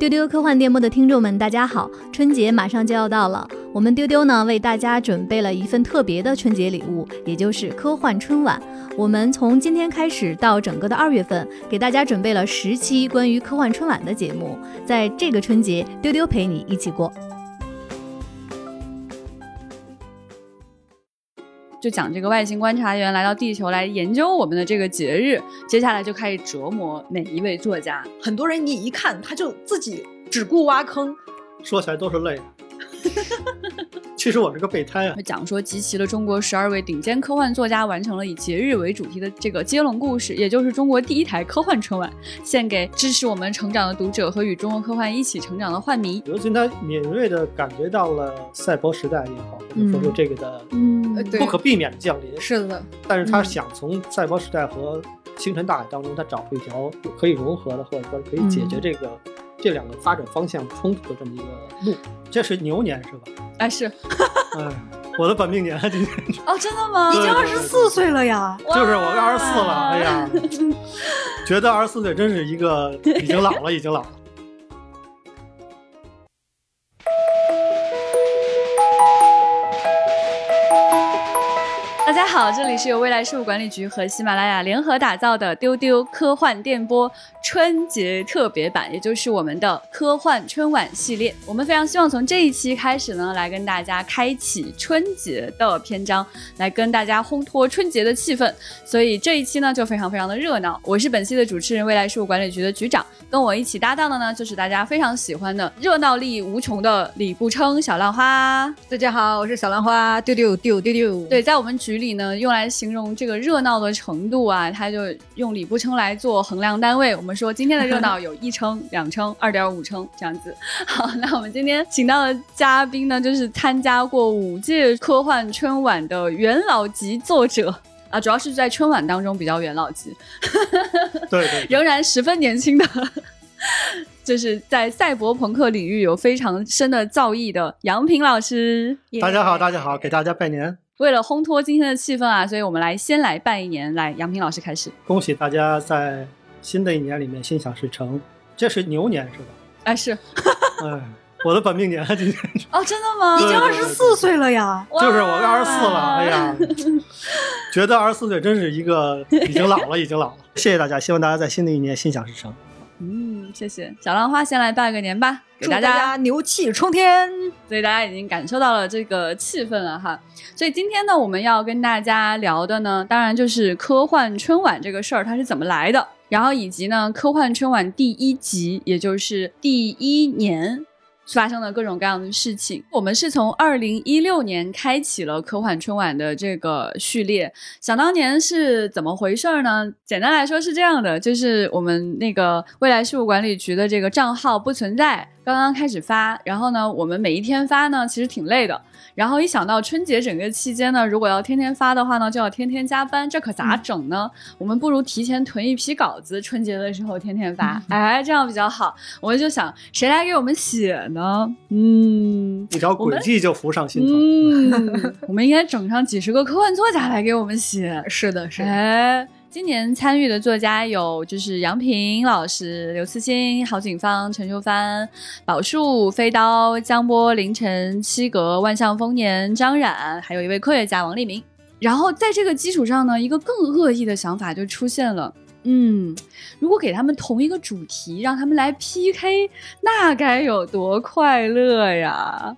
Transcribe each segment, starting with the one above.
丢丢科幻电波的听众们，大家好！春节马上就要到了，我们丢丢呢为大家准备了一份特别的春节礼物，也就是科幻春晚。我们从今天开始到整个的二月份，给大家准备了十期关于科幻春晚的节目，在这个春节，丢丢陪你一起过。就讲这个外星观察员来到地球来研究我们的这个节日，接下来就开始折磨每一位作家。很多人你一看他就自己只顾挖坑，说起来都是泪。其实我是个备胎啊！讲说集齐了中国十二位顶尖科幻作家，完成了以节日为主题的这个接龙故事，也就是中国第一台科幻春晚，献给支持我们成长的读者和与中国科幻一起成长的幻迷。尤其他敏锐的感觉到了赛博时代也好，或者说是这个的嗯，不可避免的降临。是的，但是他想从赛博时代和星辰大海当中，他找出一条可以融合的，或者说可以解决这个。这两个发展方向冲突的这么一个路，这是牛年是吧？哎是，哎，我的本命年今年哦，真的吗？已经二十四岁了呀，就是我二十四了，哎呀，觉得二十四岁真是一个已经老了，已经老了。家好，这里是由未来事务管理局和喜马拉雅联合打造的丢丢科幻电波春节特别版，也就是我们的科幻春晚系列。我们非常希望从这一期开始呢，来跟大家开启春节的篇章，来跟大家烘托春节的气氛。所以这一期呢，就非常非常的热闹。我是本期的主持人，未来事务管理局的局长，跟我一起搭档的呢，就是大家非常喜欢的热闹力无穷的李步称小浪花。大家好，我是小浪花，丢丢丢丢丢。对，在我们局。里呢，用来形容这个热闹的程度啊，他就用里布称来做衡量单位。我们说今天的热闹有一称、两称、二点五称这样子。好，那我们今天请到的嘉宾呢，就是参加过五届科幻春晚的元老级作者啊，主要是在春晚当中比较元老级，对对，仍然十分年轻的，就是在赛博朋克领域有非常深的造诣的杨平老师。大家好，大家好，给大家拜年。为了烘托今天的气氛啊，所以我们来先来拜一年。来，杨平老师开始。恭喜大家在新的一年里面心想事成。这是牛年是吧？哎是。哎，我的本命年今年。哦，真的吗？已经二十四岁了呀。就是我二十四了。哎呀，觉得二十四岁真是一个已经老了，已经老了。谢谢大家，希望大家在新的一年心想事成。嗯，谢谢小浪花，先来拜个年吧，给大家牛气冲天。所以大家已经感受到了这个气氛了哈。所以今天呢，我们要跟大家聊的呢，当然就是科幻春晚这个事儿它是怎么来的，然后以及呢，科幻春晚第一集，也就是第一年。发生了各种各样的事情。我们是从二零一六年开启了科幻春晚的这个序列。想当年是怎么回事儿呢？简单来说是这样的，就是我们那个未来事务管理局的这个账号不存在，刚刚开始发。然后呢，我们每一天发呢，其实挺累的。然后一想到春节整个期间呢，如果要天天发的话呢，就要天天加班，这可咋整呢？我们不如提前囤一批稿子，春节的时候天天发，哎，这样比较好。我们就想，谁来给我们写呢？嗯，一条轨迹就浮上心头。嗯，我们应该整上几十个科幻作家来给我们写。是的，是。哎。今年参与的作家有，就是杨平老师、刘慈欣、郝景芳、陈秀帆、宝树、飞刀、江波、凌晨、七格、万象丰年、张冉，还有一位科学家王立明。然后在这个基础上呢，一个更恶意的想法就出现了。嗯，如果给他们同一个主题，让他们来 PK，那该有多快乐呀！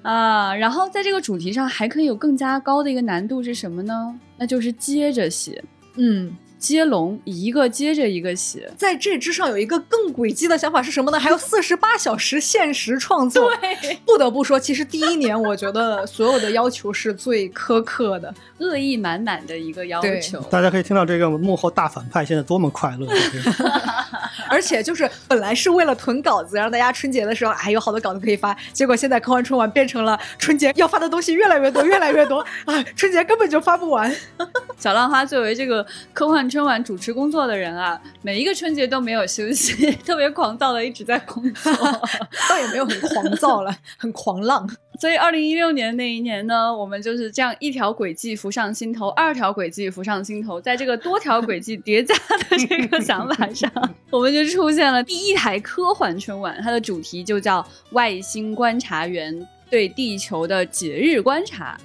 啊，然后在这个主题上还可以有更加高的一个难度是什么呢？那就是接着写。嗯，接龙一个接着一个写，在这之上有一个更诡计的想法是什么呢？还有四十八小时限时创作。对，不得不说，其实第一年我觉得所有的要求是最苛刻的，恶意满满的一个要求。大家可以听到这个幕后大反派现在多么快乐。而且就是本来是为了囤稿子，让大家春节的时候还有好多稿子可以发，结果现在科幻春晚变成了春节要发的东西越来越多，越来越多啊，春节根本就发不完。小浪花作为这个科幻春晚主持工作的人啊，每一个春节都没有休息，特别狂躁的一直在工作。倒也没有很狂躁了，很狂浪。所以，二零一六年那一年呢，我们就是这样一条轨迹浮上心头，二条轨迹浮上心头，在这个多条轨迹叠加的这个想法上，我们就出现了第一台科幻春晚，它的主题就叫《外星观察员对地球的节日观察》。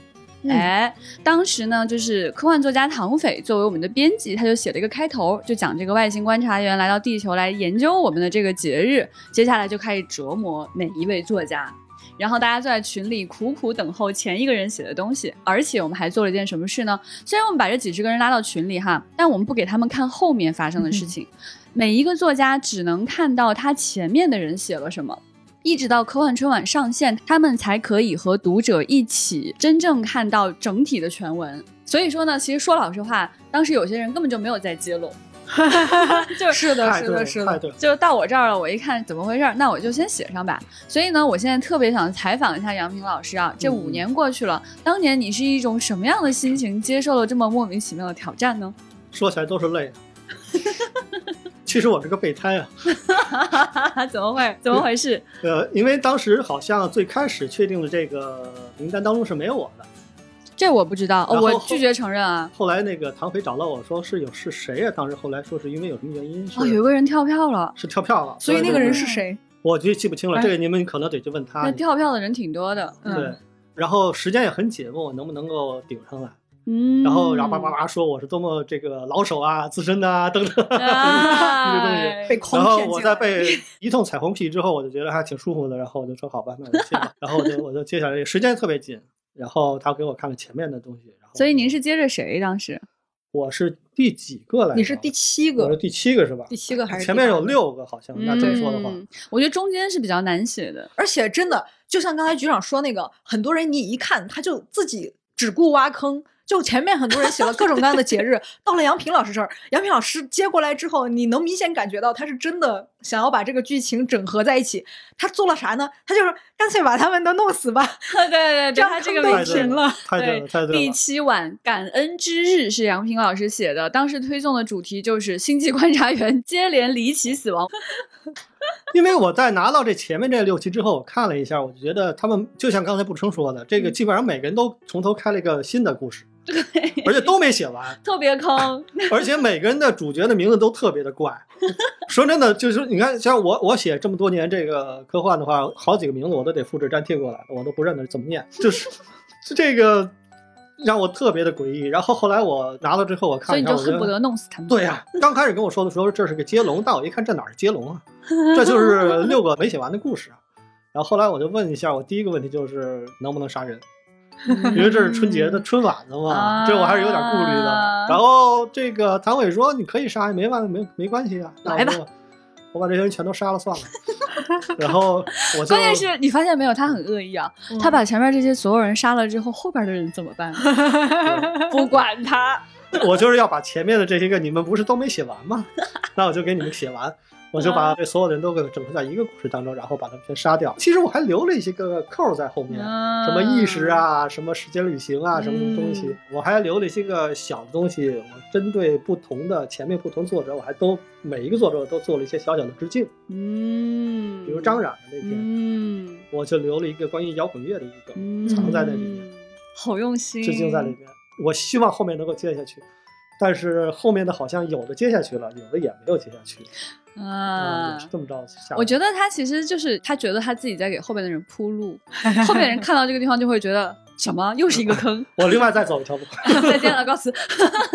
哎，当时呢，就是科幻作家唐斐作为我们的编辑，他就写了一个开头，就讲这个外星观察员来到地球来研究我们的这个节日，接下来就开始折磨每一位作家。然后大家就在群里苦苦等候前一个人写的东西，而且我们还做了一件什么事呢？虽然我们把这几十个人拉到群里哈，但我们不给他们看后面发生的事情，每一个作家只能看到他前面的人写了什么。一直到科幻春晚上线，他们才可以和读者一起真正看到整体的全文。所以说呢，其实说老实话，当时有些人根本就没有在揭露，就是的，是的，是的。就到我这儿了，我一看怎么回事儿，那我就先写上吧。所以呢，我现在特别想采访一下杨平老师啊，这五年过去了，当年你是一种什么样的心情接受了这么莫名其妙的挑战呢？说起来都是泪啊。其实我是个备胎啊，怎么会？怎么回事？呃，因为当时好像最开始确定的这个名单当中是没有我的，这我不知道，哦、我拒绝承认啊。后来那个唐飞找到我说是有是谁呀、当时后来说是因为有什么原因是、哦，有个人跳票了，是跳票了，所以那个人是谁？我就记不清了，哎这个你们可能得去问他那。跳票的人挺多的。嗯、对，然后时间也很紧，问我能不能够顶上来，嗯，然后然后叭叭叭说我是多么这个老手啊、资深的啊等等。哎这个东西被诓然后我。在被一通彩虹屁之后，我就觉得还挺舒服的，然后我就说好吧，那我就接吧。然后我就我就接下来，时间特别紧，然后他给我看了前面的东西，然后所以您是接着谁当时？我是第几个来着？你是第七个，我是第七个是吧？第七个还是前面有？六个，好像那这么说的话，嗯我觉得中间是比较难写的。而且真的，就像刚才局长说那个，很多人你一看他就自己只顾挖坑。就前面很多人写了各种各样的节日，到了杨平老师这儿，杨平老师接过来之后，你能明显感觉到他是真的想要把这个剧情整合在一起。他做了啥呢？他就是干脆把他们都弄死吧，对对对，这样他这个坑都名字平了。太对了，太对第。七晚感恩之日是杨平老师写的，当时推送的主题就是星际观察员接连离奇死亡。因为我在拿到这前面这六期之后，我看了一下，我就觉得他们就像刚才步称说的，这个基本上每个人都从头开了一个新的故事，对，而且都没写完，特别坑。而且每个人的主角的名字都特别的怪。说真的，就是你看，像我我写这么多年这个科幻的话，好几个名字我都得复制粘贴过来，我都不认得怎么念，就是这个让我特别的诡异。然后后来我拿了之后，我看一看，所以你就恨不得弄死他们。对呀、刚开始跟我说的时候，这是个接龙，但我一看这哪是接龙啊？这就是六个没写完的故事啊。然后后来我就问一下，我第一个问题就是能不能杀人，因为这是春节的春晚的嘛，啊这我还是有点顾虑的。然后这个唐伟说你可以杀，没完没没关系啊，那我来吧就我把这些人全都杀了算了。然后我关键是你发现没有，他很恶意啊！嗯他把前面这些所有人杀了之后，后边的人怎么办？不管他。我就是要把前面的这些个你们不是都没写完吗？那我就给你们写完，我就把这所有人都给整合在一个故事当中，然后把他们全杀掉。其实我还留了一些个扣在后面，嗯什么意识啊，什么时间旅行啊，什么什么东西，嗯我还留了一些个小的东西。我针对不同的前面不同作者，我还都每一个作者都做了一些小小的致敬，嗯，比如张冉的那篇，嗯，我就留了一个关于摇滚乐的一个嗯，藏在那里面。好用心，致敬在里面。我希望后面能够接下去，但是后面的好像有的接下去了，有的也没有接下去。啊这么着下。我觉得他其实就是他觉得他自己在给后边的人铺路，后面人看到这个地方就会觉得什么又是一个坑，我另外再走一条路。再见了，告辞，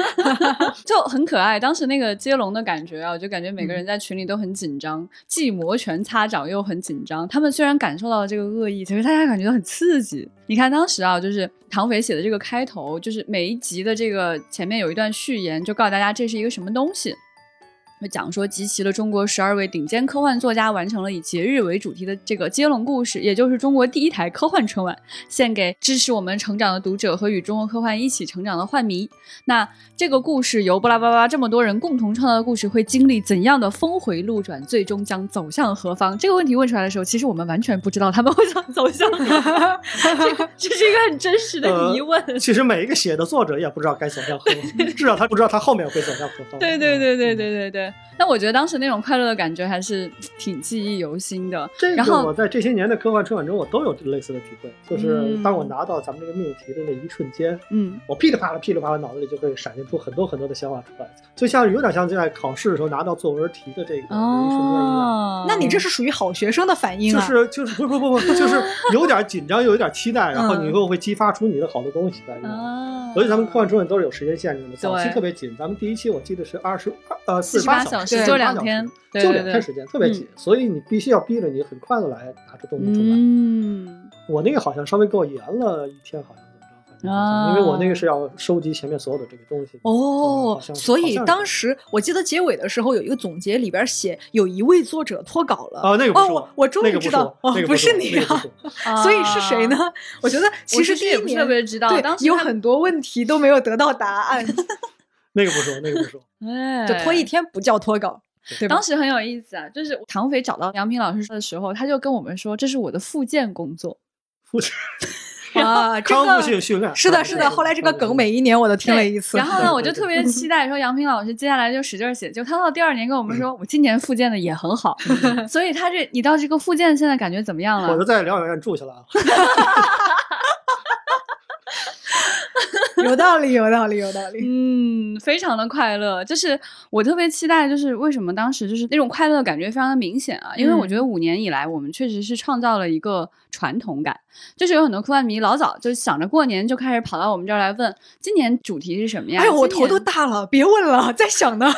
就很可爱。当时那个接龙的感觉啊，我就感觉每个人在群里都很紧张，既摩拳擦掌又很紧张。他们虽然感受到了这个恶意，可是大家感觉到很刺激。你看当时啊，就是唐斐写的这个开头，就是每一集的这个前面有一段序言，就告诉大家这是一个什么东西。就讲说集齐了中国十二位顶尖科幻作家，完成了以节日为主题的这个接龙故事，也就是中国第一台科幻春晚，献给支持我们成长的读者和与中国科幻一起成长的幻迷。那这个故事由巴拉巴拉这么多人共同创造的故事，会经历怎样的峰回路转，最终将走向何方？这个问题问出来的时候，其实我们完全不知道他们会想走向何方，这个这是一个很真实的疑问。其实每一个写的作者也不知道该走向何方，至少他不知道他后面会走向何方。对对对对对对对。那我觉得当时那种快乐的感觉还是挺记忆犹新的。这个我在这些年的科幻春晚中，我都有类似的体会。就是当我拿到咱们这个命题的那一瞬间，嗯，我噼里啪啦、噼里啪啦，脑子里就会闪现出很多很多的想法出来，就像有点像在考试的时候拿到作文题的这个一瞬间一样。那你这是属于好学生的反应啊？就是就是不不不不，就是有点紧张，又有点期待，然后你又会激发出你的好多东西来。啊，所以咱们科幻春晚都是有时间限制的，早期特别紧。咱们第一期我记得是二十呃四十八小时，就两天，就两天时间，特别紧。所以你必须要逼着你很快的来拿出东西出来。嗯，我那个好像稍微给我延了一天，好像怎么着，因为我那个是要收集前面所有的这个东西。哦，所以当时我记得结尾的时候有一个总结，里边写有一位作者脱稿了。哦，那个不是我，我终于知道，哦，不是你啊。所以是谁呢？我觉得其实第一年特别知道，对，有很多问题都没有得到答案。那个不说，那个不说，哎，就拖一天不叫脱稿。对，当时很有意思啊，就是唐斐找到杨平老师的时候，他就跟我们说，这是我的复健工作。复健啊，康复性训练。是的，是的。后来这个梗每一年我都听了一次。然后呢，我就特别 期待说杨平老师接下来就使劲写，就他到第二年跟我们说，我今年复健的也很好。所以他这，你到这个复健现在感觉怎么样了？我就在疗养院住下来了。有道理，有道理，有道理。嗯，非常的快乐，就是我特别期待，就是为什么当时就是那种快乐感觉非常的明显啊？因为我觉得五年以来，我们确实是创造了一个传统感，就是有很多科幻迷老早就想着过年就开始跑到我们这儿来问，今年主题是什么呀？哎呦，我头都大了，别问了，在想呢。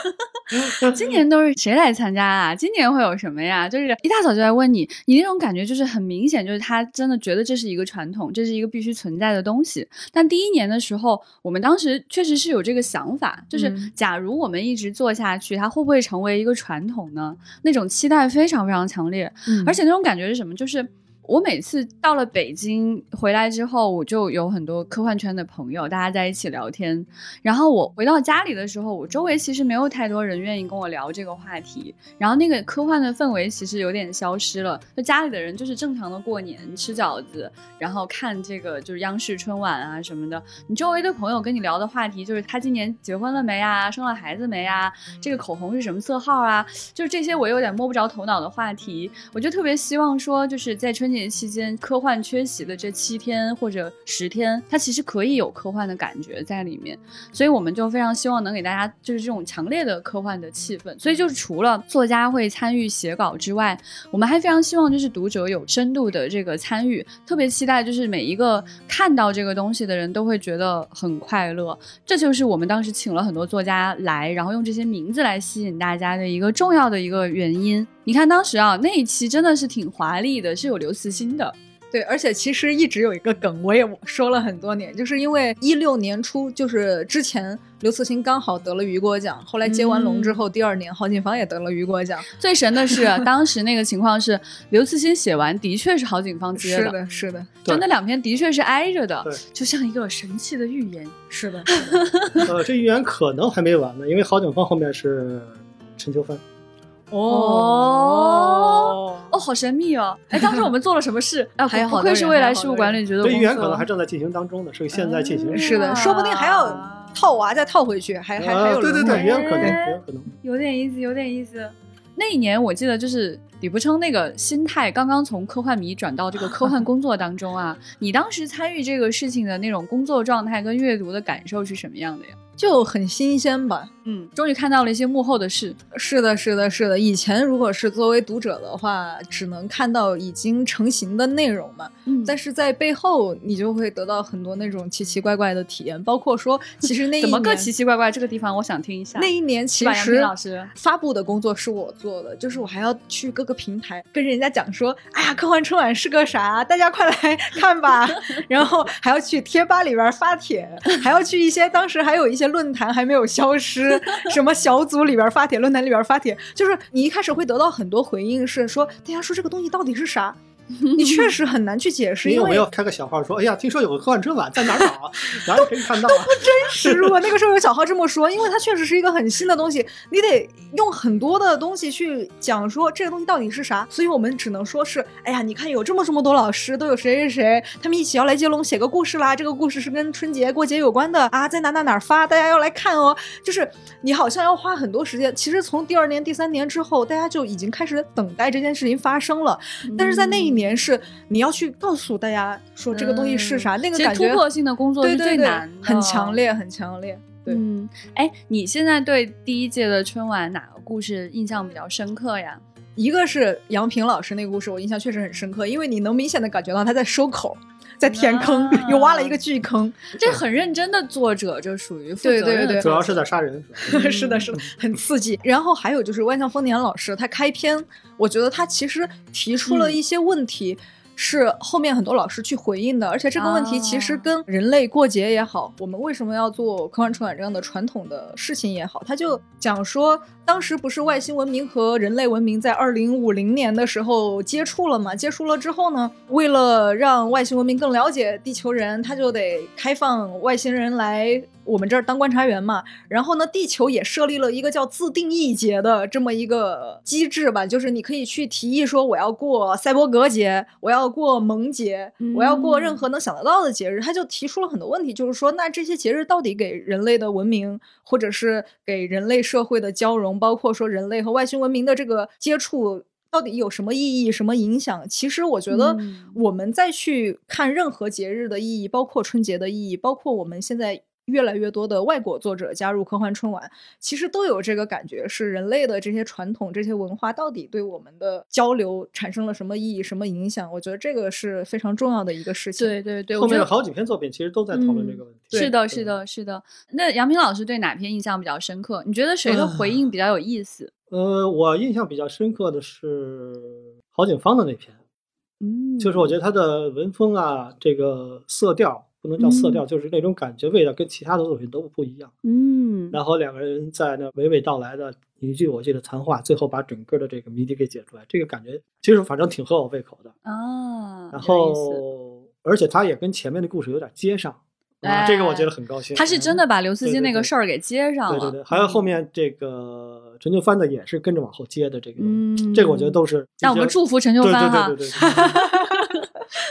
今年都是谁来参加啊？今年会有什么呀？就是一大早就来问你，你那种感觉就是很明显，就是他真的觉得这是一个传统，这是一个必须存在的东西。但第一年的时候，我们当时确实是有这个想法，就是假如我们一直做下去，它会不会成为一个传统呢？那种期待非常非常强烈，而且那种感觉是什么？就是。我每次到了北京回来之后，我就有很多科幻圈的朋友，大家在一起聊天。然后我回到家里的时候，我周围其实没有太多人愿意跟我聊这个话题。然后那个科幻的氛围其实有点消失了，就家里的人就是正常的过年吃饺子，然后看这个就是央视春晚啊什么的。你周围的朋友跟你聊的话题就是他今年结婚了没啊，生了孩子没啊，这个口红是什么色号啊，就是这些我有点摸不着头脑的话题。我就特别希望说，就是在春节。年期间科幻缺席的这七天或者十天，它其实可以有科幻的感觉在里面，所以我们就非常希望能给大家就是这种强烈的科幻的气氛。所以就是除了作家会参与写稿之外，我们还非常希望就是读者有深度的这个参与，特别期待就是每一个看到这个东西的人都会觉得很快乐。这就是我们当时请了很多作家来，然后用这些名字来吸引大家的一个重要的一个原因。你看当时啊，那一期真的是挺华丽的，是有刘慈欣的。对，而且其实一直有一个梗，我也说了很多年，就是因为一六年初，就是之前刘慈欣刚好得了雨果奖，后来接完龙之后，第二年郝景芳也得了雨果奖。最神的是，当时那个情况是刘慈欣写完，的确是郝景芳接的，是的，是的，就那两篇的确是挨着的，就像一个神奇的预言。是的，呃，这预言可能还没完呢，因为郝景芳后面是陈秋帆。哦哦，好神秘哦！哎，当时我们做了什么事？啊，不愧是未来事务管理局的。这预言可能还正在进行当中呢，是现在进行。是的，说不定还要套娃再套回去，还还还有。对对对，也有可能，也有可能。有点意思，有点意思。那一年我记得就是李不称那个心态刚刚从科幻迷转到这个科幻工作当中啊，你当时参与这个事情的那种工作状态跟阅读的感受是什么样的呀？就很新鲜吧，嗯，终于看到了一些幕后的事。是的，是的，是的。以前如果是作为读者的话，只能看到已经成型的内容嘛，嗯，但是在背后你就会得到很多那种奇奇怪怪的体验，包括说，其实那 怎么个奇奇怪怪？这个地方我想听一下。那一年其实老师发布的工作是我做的，就是我还要去各个平台跟人家讲说，哎呀，科幻春晚是个啥？大家快来看吧。然后还要去贴吧里边发帖，还要去一些当时还有一些。论坛还没有消失，什么小组里边发帖，论坛里边发帖，就是你一开始会得到很多回应，是说大家说这个东西到底是啥？你确实很难去解释，因为你有没有开个小号说，哎呀，听说有个科幻春晚在哪儿搞啊？然后可以看到啊。真实。如果那个时候有小号这么说，因为它确实是一个很新的东西，你得用很多的东西去讲说这个东西到底是啥。所以我们只能说是，哎呀，你看有这么这么多老师，都有谁谁谁，他们一起要来接龙写个故事啦。这个故事是跟春节过节有关的啊，在哪哪哪儿发，大家要来看哦。就是你好像要花很多时间。其实从第二年、第三年之后，大家就已经开始等待这件事情发生了。但是在那一年是你要去告诉大家说这个东西是啥，那个感觉突破性的工作是对对对很强。烈，很强烈。对，嗯，哎，你现在对第一届的春晚哪个故事印象比较深刻呀？一个是杨平老师那个故事，我印象确实很深刻，因为你能明显的感觉到他在收口，在填坑，啊又挖了一个巨坑。这很认真的作者，这属于负责任对对对的主要是在杀人，是的，是的，很刺激。然后还有就是万象丰年老师，他开篇，我觉得他其实提出了一些问题。是后面很多老师去回应的，而且这个问题其实啊跟人类过节也好，我们为什么要做科幻春晚这样的传统的事情也好，他就讲说，当时不是外星文明和人类文明在二零五零年的时候接触了嘛？接触了之后呢，为了让外星文明更了解地球人，他就得开放外星人来我们这儿当观察员嘛。然后呢，地球也设立了一个叫自定义节的这么一个机制吧，就是你可以去提议说我要过赛博格节，我要过萌节，我要过任何能想得到的节日。他就提出了很多问题，就是说，那这些节日到底给人类的文明，或者是给人类社会的交融，包括说人类和外星文明的这个接触。到底有什么意义、什么影响？其实我觉得嗯，我们再去看任何节日的意义，包括春节的意义，包括我们现在越来越多的外国作者加入科幻春晚，其实都有这个感觉：是人类的这些传统、这些文化到底对我们的交流产生了什么意义、什么影响？我觉得这个是非常重要的一个事情。对对对，后面有好几篇作品其实都在讨论这个问题。是的，是的，是的。那杨平老师对哪篇印象比较深刻？你觉得谁的回应比较有意思？呃，我印象比较深刻的是郝景芳的那篇，嗯，就是我觉得他的文风啊，这个色调不能叫色调，就是那种感觉味道跟其他的作品都不一样。嗯，然后两个人在那娓娓道来的一句我记得谈话，最后把整个的这个谜底给解出来，这个感觉其实反正挺合我胃口的。啊，然后，而且他也跟前面的故事有点接上，这个我觉得很高兴。他是真的把刘慈欣那个事儿给接上了。对对对，还有后面这个陈旧帆的也是跟着往后接的这个，嗯这个我觉得都是。那我们祝福陈秀对帆哈对对对对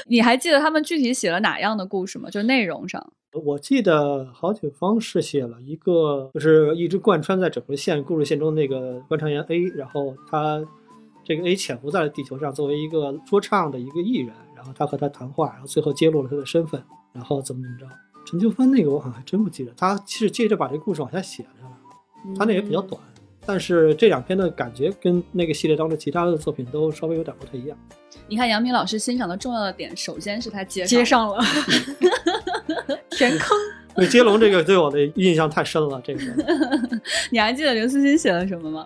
你还记得他们具体写了哪样的故事吗？就内容上。我记得郝景芳是写了一个，就是一直贯穿在整个线故事线中那个观察员 A，然后他这个 A 潜伏在了地球上，作为一个说唱的一个艺人，然后他和他谈话，然后最后揭露了他的身份，然后怎么怎么着。陈秋帆那个我好像还真不记得，他是接着把这个故事往下写下来了。他那也比较短，但是这两篇的感觉跟那个系列当中其他的作品都稍微有点不太一样。你看杨明老师欣赏的重要的点，首先是他接接上上了，填坑。对接龙这个对我的印象太深了。这个了。你还记得刘慈欣写了什么吗？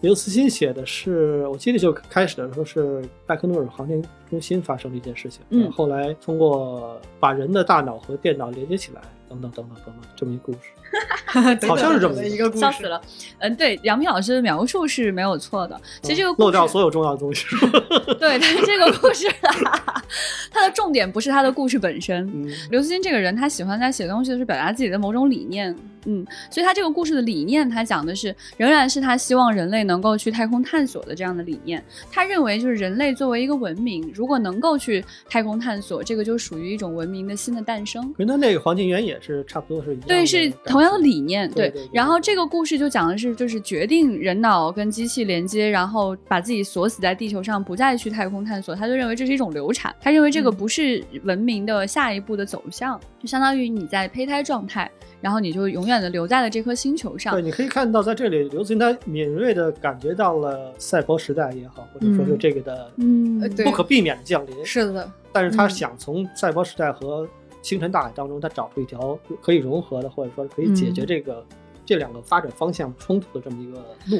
刘慈欣写的是，我记得就开始的时候是拜克诺尔航天中心发生的一件事情，嗯后后来通过把人的大脑和电脑连接起来，等等等等等等这么一故事。好像是这么一个故事，笑死了。嗯，对，杨幂老师的描述是没有错的。其实这个故事漏掉所有重要的东西。对，但是这个故事啊，它的重点不是他的故事本身。嗯，刘慈欣这个人，他喜欢在写东西的时候表达自己的某种理念，嗯，所以他这个故事的理念，他讲的是仍然是他希望人类能够去太空探索的这样的理念。他认为，就是人类作为一个文明，如果能够去太空探索，这个就属于一种文明的新的诞生。跟他那个黄金园也是差不多是一样的对，是同样的理念，对对对然后这个故事就讲的是，就是决定人脑跟机器连接，然后把自己锁死在地球上，不再去太空探索。他就认为这是一种流产，他认为这个嗯不是文明的下一步的走向，就相当于你在胚胎状态，然后你就永远的留在了这颗星球上对，。你可以看到在这里，刘慈欣他敏锐的感觉到了赛博时代也好，或者说是嗯这个的嗯不可避免的降临。是的，但是他嗯想从赛博时代和星辰大海当中，他找出一条可以融合的，或者说可以解决嗯这个、这两个发展方向冲突的这么一个路。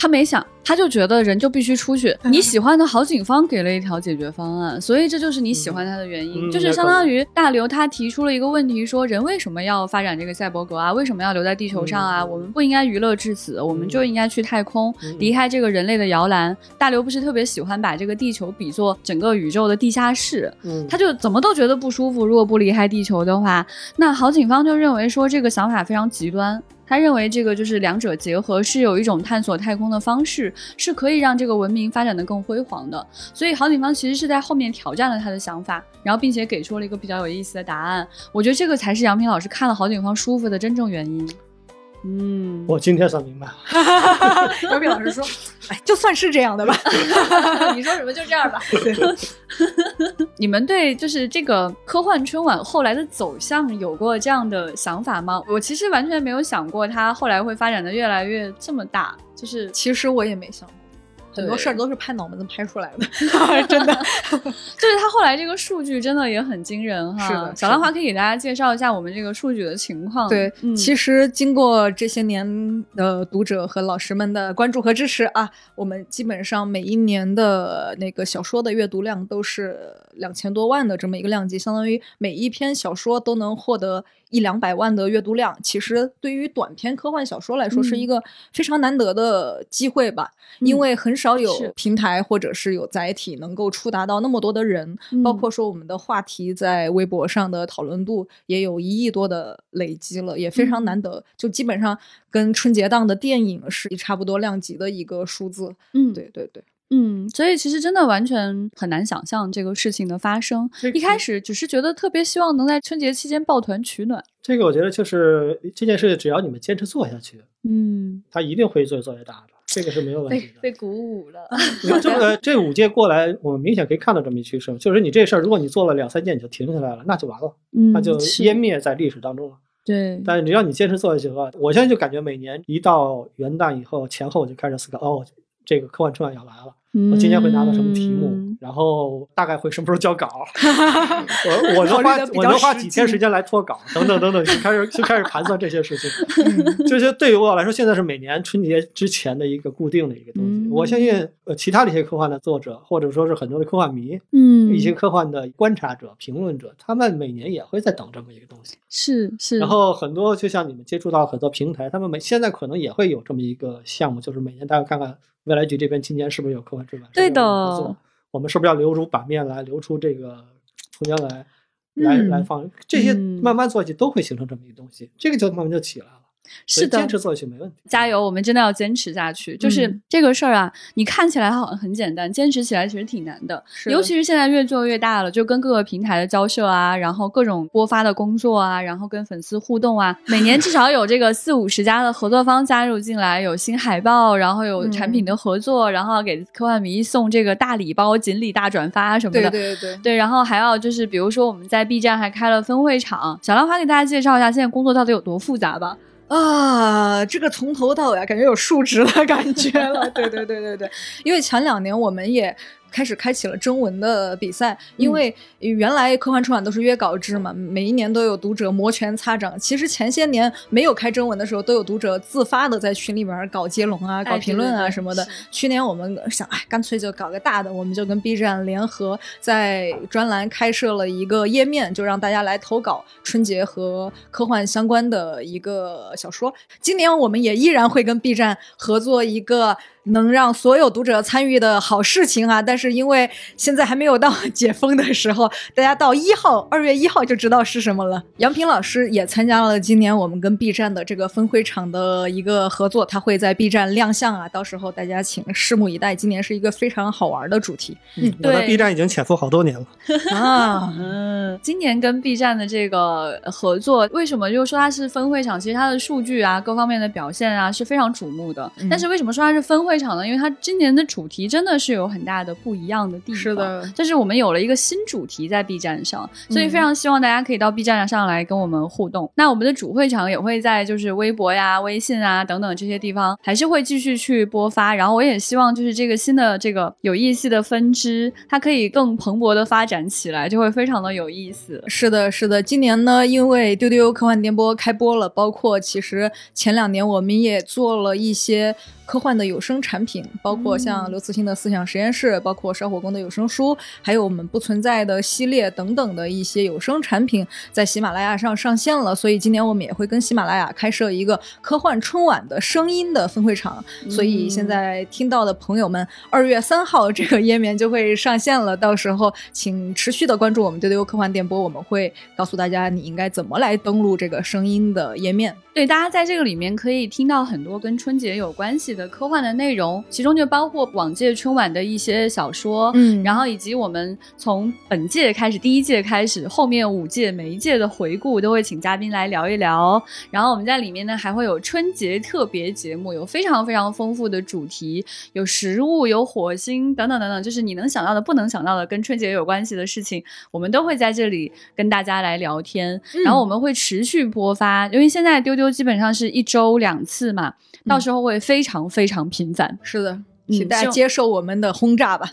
他没想，他就觉得人就必须出去。你喜欢的郝警方给了一条解决方案，所以这就是你喜欢他的原因，嗯就是相当于大刘他提出了一个问题，说人为什么要发展这个赛博格啊？为什么要留在地球上啊？嗯我们不应该娱乐至此，我们就应该去太空，嗯离开这个人类的摇篮。大刘不是特别喜欢把这个地球比作整个宇宙的地下室，嗯，他就怎么都觉得不舒服。如果不离开地球的话，那郝警方就认为说这个想法非常极端。他认为这个就是两者结合，是有一种探索太空的方式，是可以让这个文明发展的更辉煌的。所以郝景芳其实是在后面挑战了他的想法，然后并且给出了一个比较有意思的答案。我觉得这个才是杨平老师看了郝景芳舒服的真正原因。嗯，我今天算明白了。姚斌老师说：“哎，就算是这样的吧。你说什么就这样吧。你们对就是这个科幻春晚后来的走向有过这样的想法吗？我其实完全没有想过它后来会发展的越来越这么大，就是”其实我也没想过，很多事儿都是拍脑门子拍出来的，真的。就是他后来这个数据真的也很惊人哈。是的小兰花可以给大家介绍一下我们这个数据的情况。对，嗯、其实经过这些年的读者和老师们的关注和支持啊，我们基本上每一年的那个小说的阅读量都是两千多万的这么一个量级，相当于每一篇小说都能获得一两百万的阅读量。其实对于短篇科幻小说来说，是一个非常难得的机会吧，因为很少有平台或者是有载体能够触达到那么多的人，嗯包括说我们的话题在微博上的讨论度也有一亿多的累积了，也非常难得，就基本上跟春节档的电影是差不多量级的一个数字。嗯，对对对，嗯，所以其实真的完全很难想象这个事情的发生。一开始只是觉得特别希望能在春节期间抱团取暖。这个我觉得就是这件事，只要你们坚持做下去，嗯，它一定会越做越大的，这个是没有问题的。被鼓舞了。你看这个这五届过来，我们明显可以看到这么一趋势，就是你这事儿，如果你做了两三件你就停下来了，那就完了，嗯，那就湮灭在历史当中了。对，但是只要你坚持做下去的话，我现在就感觉每年一到元旦以后前后，我就开始思考，哦，这个科幻春晚要来了。我今年会拿到什么题目，嗯然后大概会什么时候交稿，我我能花我能花几天时间来脱稿，等等等等，就开始就开始盘算这些事情。这 些对于我来说，现在是每年春节之前的一个固定的一个东西。嗯我相信，呃，其他的一些科幻的作者，或者说是很多的科幻迷，嗯，一些科幻的观察者、评论者，他们每年也会在等这么一个东西。是是，然后很多就像你们接触到很多平台，他们每现在可能也会有这么一个项目，就是每年大家看看未来局这边今年是不是有科幻春晚，对的作，我们是不是要留出版面来，留出这个空间来，来嗯来放这些，嗯慢慢做下去都会形成这么一个东西，这个就慢慢就起来了。是的坚持做下去没问题。加油，我们真的要坚持下去。就是嗯这个事儿啊，你看起来好像很简单，坚持起来其实挺难的。是的尤其是现在越做越大了，就跟各个平台的交涉啊，然后各种播发的工作啊，然后跟粉丝互动啊，每年至少有这个四五十家的合作方加入进来，有新海报，然后有产品的合作，然后给科幻迷送这个大礼包、锦鲤大转发什么的。对对对，对，然后还要就是，比如说我们在 B 站还开了分会场，小浪花给大家介绍一下现在工作到底有多复杂吧。啊，这个从头到尾啊，感觉有数值的感觉了。对对对对对，因为前两年我们也。开始开启了征文的比赛，因为原来科幻春晚都是约稿制嘛，每一年都有读者摩拳擦掌。其实前些年没有开征文的时候，都有读者自发的在群里面搞接龙啊、搞评论啊什么的。是去年我们想，哎，干脆就搞个大的，我们就跟 B 站联合在专栏开设了一个页面，就让大家来投稿春节和科幻相关的一个小说。今年我们也依然会跟 B 站合作一个能让所有读者参与的好事情啊！但是因为现在还没有到解封的时候，大家到一号二月一号就知道是什么了。杨平老师也参加了今年我们跟 B 站的这个分会场的一个合作，他会在 B 站亮相啊，到时候大家请拭目以待。今年是一个非常好玩的主题嗯，我在对 B 站已经潜伏好多年了。啊。嗯，今年跟 B 站的这个合作，为什么就说它是分会场？其实它的数据啊，各方面的表现啊是非常瞩目的。嗯但是为什么说它是分会场呢？因为它今年的主题真的是有很大的不一样的地方。是的就是我们有了一个新主题在 B 站上，所以嗯非常希望大家可以到 B 站上来跟我们互动。那我们的主会场也会在就是微博呀、微信啊等等这些地方，还是会继续去播发。然后我也希望就是这个新的这个有意思的分支，它可以更蓬勃的发展起来，就会非常的有意思。是的，是的。今年呢，因为丢丢科幻电波开播了，包括其实前两年我们也做了一些科幻的有声声产品，包括像嗯刘慈欣的思想实验室，包括烧火工的有声书，还有我们不存在的系列等等的一些有声产品，在喜马拉雅上上线了。所以今年我们也会跟喜马拉雅开设一个科幻春晚的声音的分会场。所以现在听到的朋友们，二月三号这个页面就会上线了，到时候请持续的关注我们丢丢科幻电波，我们会告诉大家你应该怎么来登录这个声音的页面。对，大家在这个里面可以听到很多跟春节有关系的科幻的内容，其中就包括往届春晚的一些小说，嗯然后以及我们从本届开始，第一届开始，后面五届每一届的回顾都会请嘉宾来聊一聊。然后我们在里面呢还会有春节特别节目，有非常非常丰富的主题，有食物，有火星等等等等，就是你能想到的、不能想到的跟春节有关系的事情，我们都会在这里跟大家来聊天。然后我们会持续播发，因为现在丢丢基本上是一周两次嘛，到时候会非常非常频繁。是的，嗯请大家接受我们的轰炸吧。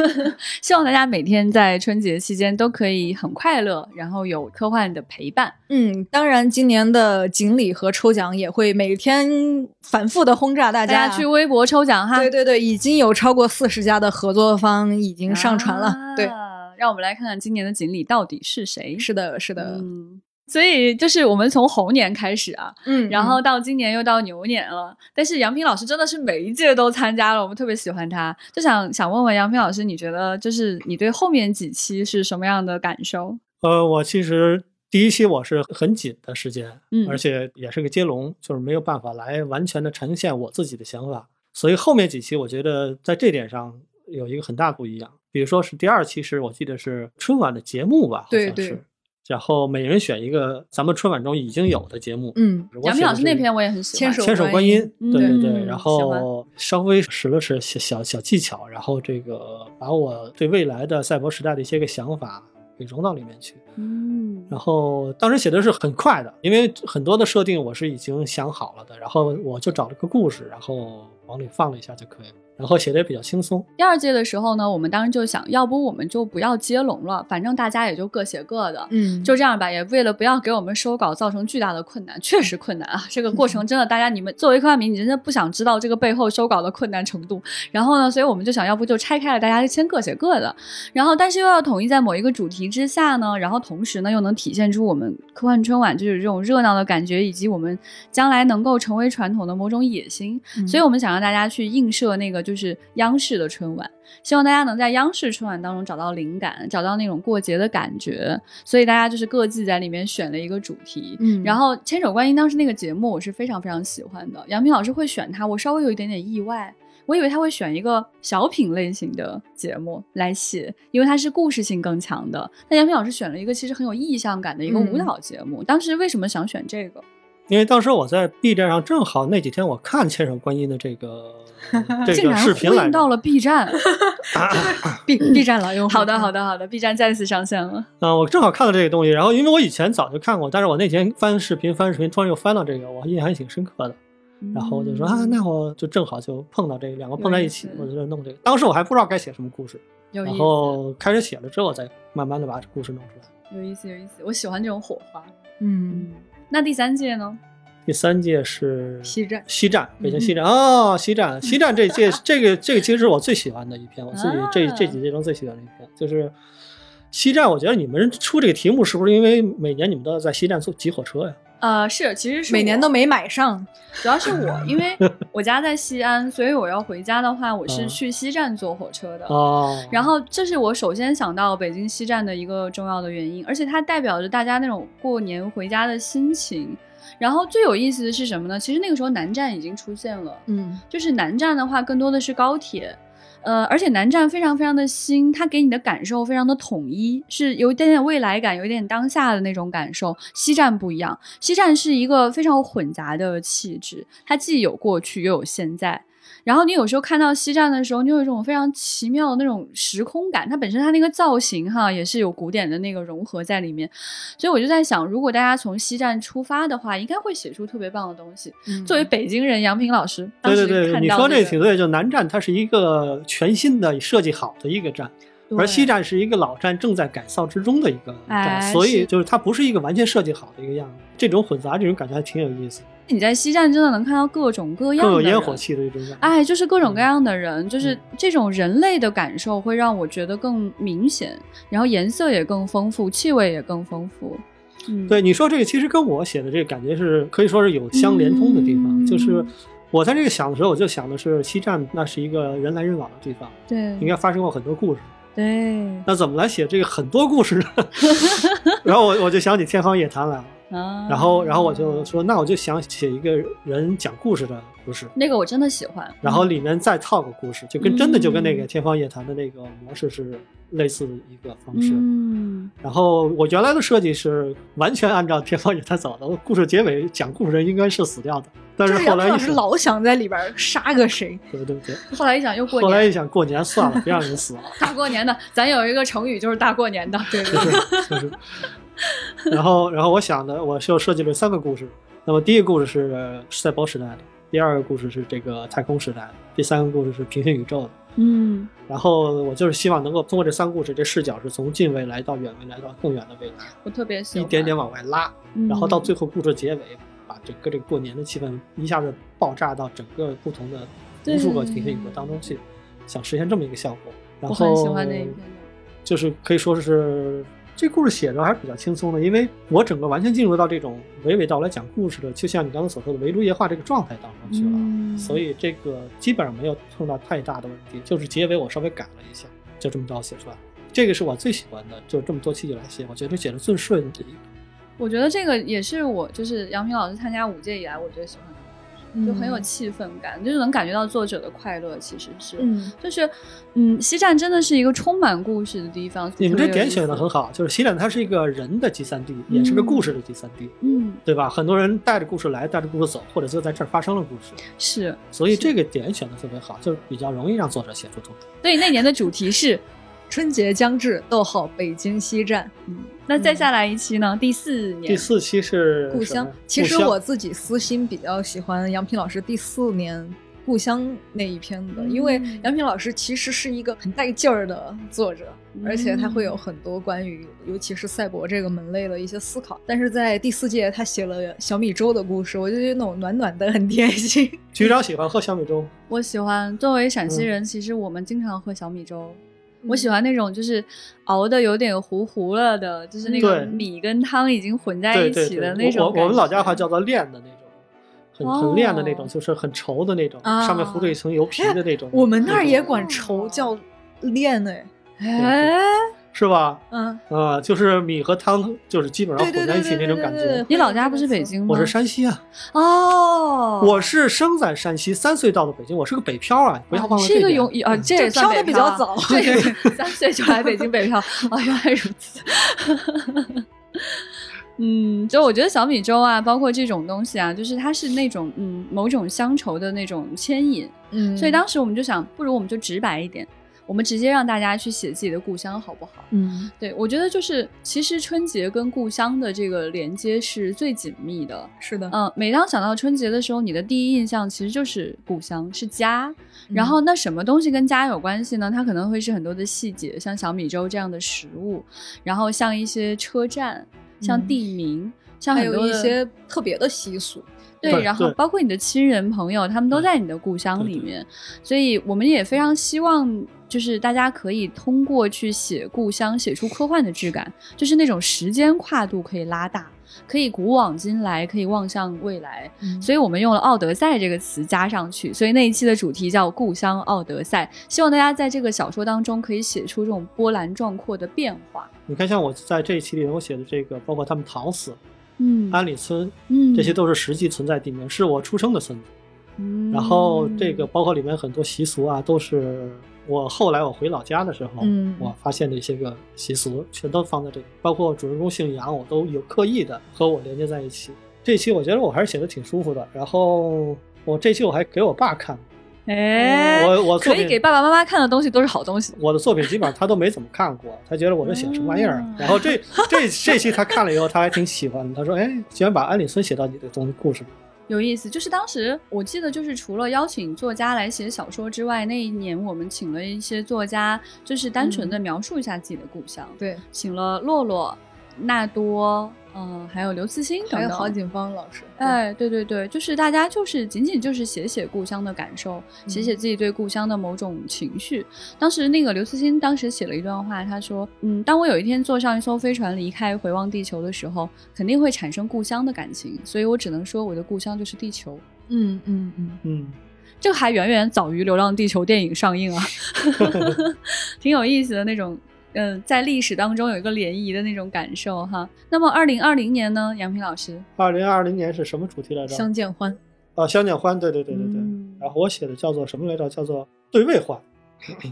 希望大家每天在春节期间都可以很快乐，然后有科幻的陪伴。嗯，当然，今年的锦鲤和抽奖也会每天反复的轰炸大家。大家去微博抽奖哈，对对对，已经有超过四十家的合作方已经上传了。对，啊，让我们来看看今年的锦鲤到底是谁。是的，是的，嗯，所以就是我们从猴年开始啊，嗯然后到今年又到牛年了。但是杨平老师真的是每一届都参加了，我们特别喜欢他。就想想问问杨平老师，你觉得就是你对后面几期是什么样的感受？呃，我其实第一期我是很紧的时间，嗯而且也是个接龙，就是没有办法来完全的呈现我自己的想法，所以后面几期我觉得在这点上有一个很大不一样。比如说是第二期是我记得是春晚的节目吧，好对对像是，然后每人选一个咱们春晚中已经有的节目。嗯，我杨平老师那篇我也很喜欢。牵手千手观音，对对对，然后稍微使了使小小小技巧，然后这个把我对未来的赛博时代的一些个想法给融到里面去。嗯，然后当时写的是很快的，因为很多的设定我是已经想好了的，然后我就找了个故事，然后往里放了一下就可以了，然后写的也比较轻松。第二届的时候呢，我们当时就想，要不我们就不要接龙了，反正大家也就各写各的。嗯，就这样吧，也为了不要给我们收稿造成巨大的困难，确实困难啊！这个过程真的，大家你们作为科幻迷，你真的不想知道这个背后收稿的困难程度。然后呢，所以我们就想要不就拆开了，大家先各写各的。然后，但是又要统一在某一个主题之下呢，然后同时呢又能体现出我们科幻春晚就是这种热闹的感觉，以及我们将来能够成为传统的某种野心。嗯所以我们想让大家去映射那个就是央视的春晚，希望大家能在央视春晚当中找到灵感，找到那种过节的感觉。所以大家就是各自在里面选了一个主题。嗯然后千手观音当时那个节目我是非常非常喜欢的，杨平老师会选它，我稍微有一点点意外。我以为他会选一个小品类型的节目来写，因为它是故事性更强的。但杨平老师选了一个其实很有意象感的一个舞嗯蹈节目。当时为什么想选这个？因为当时我在 B 站上正好那几天我看千手观音的这个 这个视频来到了 B 站。B B 站老用户。好的，好的，好的，B 站再次上线了。啊、我正好看到这个东西，然后因为我以前早就看过，但是我那天翻视频翻视频，突然又翻到这个，我印象还挺深刻的。然后我就说啊，那我就正好就碰到这个两个碰在一起我就弄这个。当时我还不知道该写什么故事，然后开始写了之后，再慢慢的把这故事弄出来。有意思，有意思。我喜欢这种火花。嗯，那第三届呢？第三届是西站西站，北京西站哦，西站，西站这届这个这个其实是我最喜欢的一篇，我自己这啊这几届中最喜欢的一篇，就是西站。我觉得你们出这个题目是不是因为每年你们都要在西站坐挤火车呀？呃，是，其实是每年都没买上。主要是我，因为我家在西安，所以我要回家的话，我是嗯去西站坐火车的。哦，然后这是我首先想到北京西站的一个重要的原因，而且它代表着大家那种过年回家的心情。然后最有意思的是什么呢？其实那个时候南站已经出现了，嗯就是南站的话更多的是高铁，呃，而且南站非常非常的新，它给你的感受非常的统一，是有一点点未来感，有一点当下的那种感受。西站不一样，西站是一个非常混杂的气质，它既有过去又有现在。然后你有时候看到西站的时候，你有一种非常奇妙的那种时空感。它本身它那个造型哈，也是有古典的那个融合在里面。所以我就在想，如果大家从西站出发的话，应该会写出特别棒的东西。嗯作为北京人，杨平老师，当时对对对，你说这个挺对，就南站它是一个全新的设计好的一个站，而西站是一个老站正在改造之中的一个站，哎所以就是它不是一个完全设计好的一个样子。这种混杂，这种感觉还挺有意思。你在西站真的能看到各种各样的人更有烟火气的一种感觉。哎，就是各种各样的人，就是嗯这种人类的感受会让我觉得更明显，然后颜色也更丰富，气味也更丰富。嗯，对你说这个，其实跟我写的这个感觉是可以说是有相连通的地方。嗯就是我在这个想的时候，我就想的是西站那是一个人来人往的地方，对应该发生过很多故事。对。那怎么来写这个很多故事呢？然后我我就想起《天方夜谭》来了，啊，然后然后我就说，那我就想写一个人讲故事的故事。那个我真的喜欢，然后里面再套个故事，就跟真的就跟那个嗯《天方夜谭》的那个模式是类似的一个方式。嗯，然后我原来的设计是完全按照《天方夜谭》走的，我故事结尾讲故事人应该是死掉的，但是后来一想，老想在里边杀个谁，对对对，后来一想又过年，后来一想过年算了，别让人死了，大过年的，咱有一个成语就是大过年的，对对对就是。然后然后我想的，我就设计了三个故事。那么第一个故事是赛博时代的，第二个故事是这个太空时代的，第三个故事是平行宇宙的。嗯。然后我就是希望能够通过这三个故事，这视角是从近未来到远未来到更远的未来，我特别喜欢。一点点往外拉，嗯。然后到最后故事结尾，把整个这个过年的气氛一下子爆炸到整个不同的无数个平行宇宙当中去，想实现这么一个效果。然后我很喜欢那一篇的，就是可以说是这故事写的还是比较轻松的，因为我整个完全进入到这种娓娓道来讲故事的，就像你刚才所说的围炉夜话这个状态当中去了。嗯所以这个基本上没有碰到太大的问题，就是结尾我稍微改了一下，就这么着写出来。这个是我最喜欢的，就这么多期以来写，我觉得写的最顺的一个。我觉得这个也是我就是杨平老师参加五届以来我最喜欢的。就很有气氛感，就是能感觉到作者的快乐，其实是，嗯，就是，嗯，西站真的是一个充满故事的地方。你们这点选的的很，好，就是西站它是一个人的集散地，也是个故事的集散地，嗯，对吧？很多人带着故事来，带着故事走，或者就在这儿发生了故事，是，所以这个点选的特别好，就比较容易让作者写出东西。所以那年的主题是，春节将至，逗号北京西站嗯，那再下来一期呢？第四年，第四期是故乡。其实我自己私心比较喜欢杨平老师第四年故乡那一篇的，因为嗯杨平老师其实是一个很带劲儿的作者，嗯而且他会有很多关于尤其是赛博这个门类的一些思考。但是在第四届，他写了小米粥的故事，我就觉得那种暖暖的很贴心。局长喜欢喝小米粥，我喜欢。作为陕嗯西人，其实我们经常喝小米粥。我喜欢那种就是熬的有点糊糊了的，就是那个米跟汤已经混在一起的对，那种我我我们老家话叫做炼的那种，很很炼的那种，哦。就是很稠的那种，啊上面糊着一层油皮的那种。我们那儿也。管稠叫炼呢，哎，是吧？嗯，啊、就是米和汤就是基本上混在一起那种感觉。你老家不是北京吗？我是山西啊，哦，我是生在山西，三岁到的北京，我是个北漂啊，不要忘了是一个。永啊，这也算北漂啊比较早。对，三岁就来北京北漂。啊，原来如此。嗯，就我觉得小米粥啊，包括这种东西啊，就是它是那种嗯某种乡愁的那种牵引，嗯。所以当时我们就想，不如我们就直白一点，我们直接让大家去写自己的故乡，好不好？嗯对我觉得就是，其实春节跟故乡的这个连接是最紧密的。是的，嗯，每当想到春节的时候，你的第一印象其实就是故乡，是家。嗯然后那什么东西跟家有关系呢？它可能会是很多的细节，像小米粥这样的食物，然后像一些车站，像嗯地名，像还有很多一些特别的习俗，对，然后包括你的亲人朋友，他们都在你的故乡里面，所以我们也非常希望，就是大家可以通过去写故乡，写出科幻的质感，就是那种时间跨度可以拉大，可以古往今来，可以望向未来。所以我们用了“奥德赛”这个词加上去，所以那一期的主题叫“故乡奥德赛”，希望大家在这个小说当中可以写出这种波澜壮阔的变化。你看，像我在这一期里面我写的这个，包括他们陶寺、嗯安里村，嗯，这些都是实际存在地名，是我出生的村子。嗯，然后这个包括里面很多习俗啊，都是我后来我回老家的时候，嗯我发现的一些个习俗，全都放在这里。包括主人公姓杨，我都有刻意的和我连接在一起。这期我觉得我还是写的挺舒服的。然后我这期我还给我爸看，哎，我我可以给爸爸妈妈看的东西都是好东西。我的作品基本上他都没怎么看过，他觉得我这写什么玩意儿哦。然后这这这期他看了以后，他还挺喜欢的。他说：“哎，居然把安里村写到你的东故事里。”有意思，就是当时我记得，就是除了邀请作家来写小说之外，那一年我们请了一些作家，就是单纯的描述一下自己的故乡，对，请了洛洛、纳多、嗯，还有刘慈欣等等，还有郝景芳老师，哎，对对对，就是大家就是仅仅就是写写故乡的感受，写嗯写自己对故乡的某种情绪。当时那个刘慈欣当时写了一段话，他说：“嗯，当我有一天坐上一艘飞船离开，回望地球的时候，肯定会产生故乡的感情，所以我只能说我的故乡就是地球。嗯嗯嗯，嗯，这个还远远早于《流浪地球》电影上映啊 挺有意思的那种。”嗯，在历史当中有一个涟漪的那种感受哈。那么，二零二零年呢，杨平老师，二零二零年是什么主题来着？相见欢，啊，相见欢，对对对对对。嗯然后我写的叫做什么来着？叫做对位欢。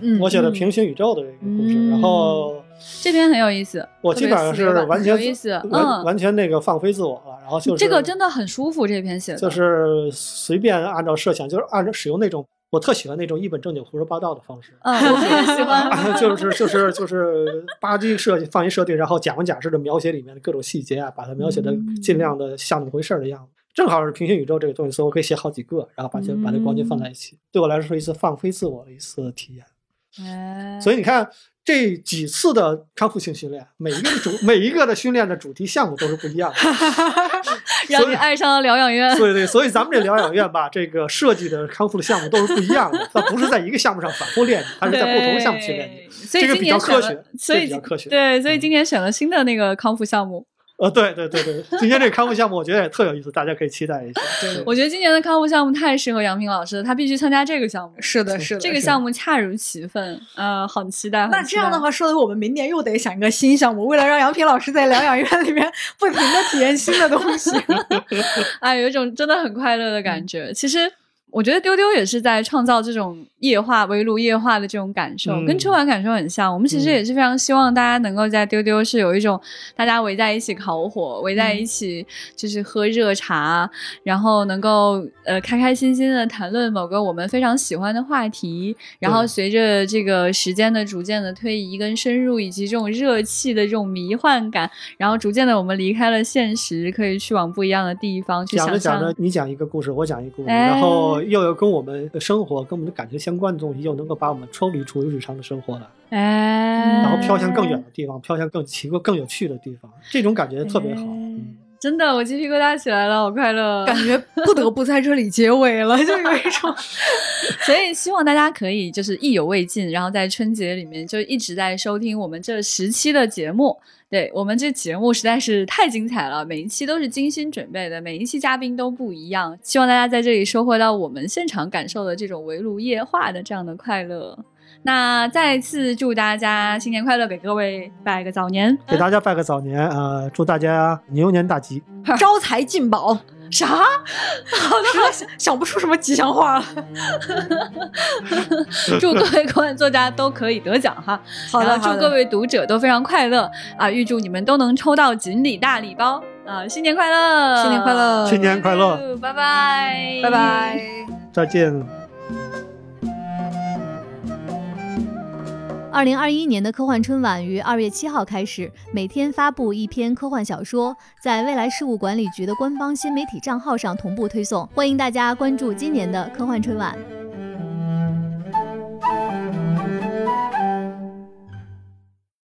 嗯我写的嗯平行宇宙的这个故事，嗯然后这边很有意思，我基本上是完全有意思完嗯完全那个放飞自我了，然后就是这个真的很舒服，这篇写的就是随便按照设想，就是按照使用那种我特喜欢那种一本正经胡说八道的方式。啊，我很喜欢。就是就是就是吧唧设计放一设定，然后假模假式的描写里面的各种细节啊，把它描写的嗯尽量的像那么回事儿的样子。正好是平行宇宙这个东西，所以我可以写好几个，然后把这把这光碟放在一起，对我来说是一次放飞自我的一次体验。哎，所以你看这几次的康复性训练，每一个的主每一个的训练的主题项目都是不一样的。让你爱上了疗养院。对对，所以咱们这疗养院吧，这个设计的康复的项目都是不一样的，它不是在一个项目上反复练你，它是在不同的项目去练你。所以这个比较科学所以比较科学对，所以嗯今年选了新的那个康复项目。呃，对对对对，今天这个康复项目我觉得也特有意思，大家可以期待一下。对我觉得今年的康复项目太适合杨平老师了，他必须参加这个项目。是的，是的，这个项目恰如其分，呃，很期待。那很期待这样的话，说的我们明年又得想一个新项目，为了让杨平老师在疗养院里面不停的体验新的东西。哎，有一种真的很快乐的感觉。其实我觉得丢丢也是在创造这种夜话、围炉夜话的这种感受，嗯跟春晚感受很像。我们其实嗯也是非常希望大家能够在丢丢是有一种大家围在一起烤火，围在一起就是喝热茶，然后能够呃开开心心的谈论某个我们非常喜欢的话题，然后随着这个时间的逐渐的推移跟深入，以及这种热气的这种迷幻感，然后逐渐的我们离开了现实，可以去往不一样的地方去讲着。讲着，你讲一个故事，我讲一个故事，哎然后又有跟我们的生活、跟我们的感情相关的东西，又能够把我们抽离出日常的生活来，哎，然后飘向更远的地方，飘向更奇怪、更有趣的地方，这种感觉特别好。嗯真的，我鸡皮疙瘩起来了，好快乐。感觉不得不在这里结尾了，就有一种 所以希望大家可以就是意犹未尽，然后在春节里面就一直在收听我们这十期的节目。对我们这节目实在是太精彩了，每一期都是精心准备的，每一期嘉宾都不一样。希望大家在这里收获到我们现场感受的这种围炉夜话的这样的快乐。那再次祝大家新年快乐，给各位拜个早年。给大家拜个早年，呃，祝大家牛年大吉。招财进宝。啥？实在想想不出什么吉祥话了。祝各位科幻作家都可以得奖哈！好的祝各位读者都非常快乐啊！预祝你们都能抽到锦鲤大礼包啊！新年快乐！新年快乐新年快乐！拜拜！拜拜。再见。二零二一年的科幻春晚于二月七号开始，每天发布一篇科幻小说，在未来事务管理局的官方新媒体账号上同步推送。欢迎大家关注今年的科幻春晚。